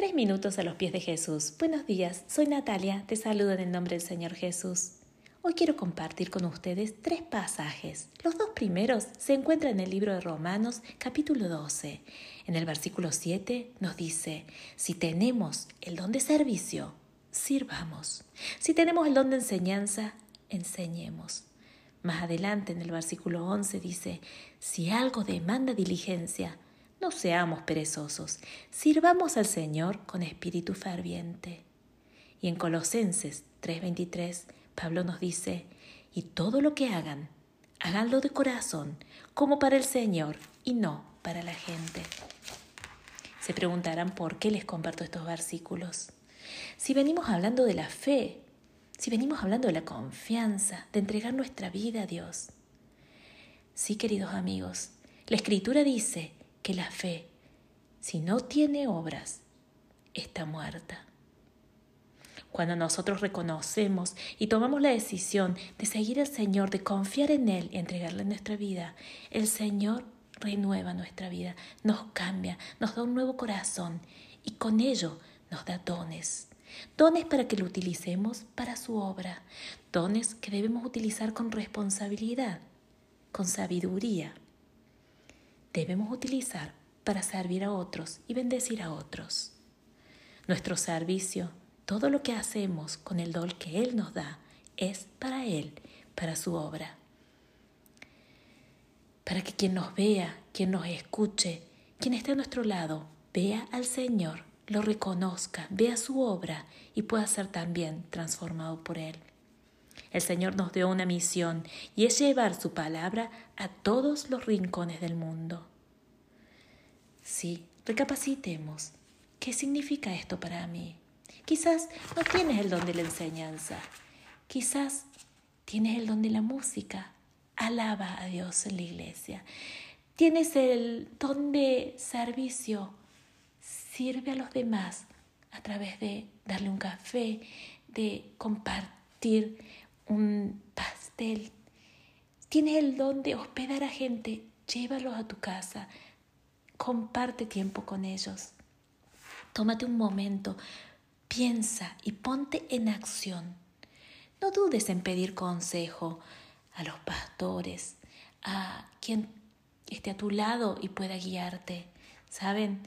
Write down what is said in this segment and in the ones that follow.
Tres minutos a los pies de Jesús. Buenos días, soy Natalia, te saludo en el nombre del Señor Jesús. Hoy quiero compartir con ustedes tres pasajes. Los dos primeros se encuentran en el libro de Romanos capítulo 12. En el versículo 7 nos dice, si tenemos el don de servicio, sirvamos. Si tenemos el don de enseñanza, enseñemos. Más adelante en el versículo 11 dice, si algo demanda diligencia, no seamos perezosos, sirvamos al Señor con espíritu ferviente. Y en Colosenses 3:23, Pablo nos dice, y todo lo que hagan, háganlo de corazón, como para el Señor y no para la gente. Se preguntarán por qué les comparto estos versículos. Si venimos hablando de la fe, si venimos hablando de la confianza, de entregar nuestra vida a Dios. Sí, queridos amigos, la Escritura dice que la fe, si no tiene obras, está muerta. Cuando nosotros reconocemos y tomamos la decisión de seguir al Señor, de confiar en Él y entregarle nuestra vida, el Señor renueva nuestra vida, nos cambia, nos da un nuevo corazón y con ello nos da dones. Dones para que lo utilicemos para su obra, dones que debemos utilizar con responsabilidad, con sabiduría debemos utilizar para servir a otros y bendecir a otros. Nuestro servicio, todo lo que hacemos con el don que Él nos da, es para Él, para su obra. Para que quien nos vea, quien nos escuche, quien esté a nuestro lado, vea al Señor, lo reconozca, vea su obra y pueda ser también transformado por Él. El Señor nos dio una misión y es llevar su palabra a todos los rincones del mundo. Sí, recapacitemos. ¿Qué significa esto para mí? Quizás no tienes el don de la enseñanza. Quizás tienes el don de la música. Alaba a Dios en la iglesia. Tienes el don de servicio. Sirve a los demás a través de darle un café, de compartir un pastel. Tienes el don de hospedar a gente, llévalos a tu casa, comparte tiempo con ellos. Tómate un momento, piensa y ponte en acción. No dudes en pedir consejo a los pastores, a quien esté a tu lado y pueda guiarte. ¿Saben?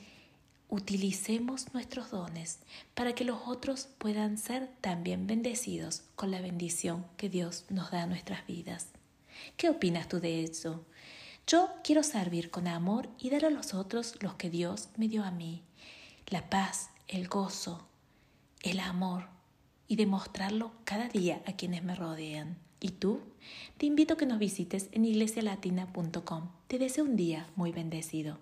Utilicemos nuestros dones para que los otros puedan ser también bendecidos con la bendición que Dios nos da a nuestras vidas. ¿Qué opinas tú de eso? Yo quiero servir con amor y dar a los otros los que Dios me dio a mí, la paz, el gozo, el amor y demostrarlo cada día a quienes me rodean. ¿Y tú? Te invito a que nos visites en iglesialatina.com. Te deseo un día muy bendecido.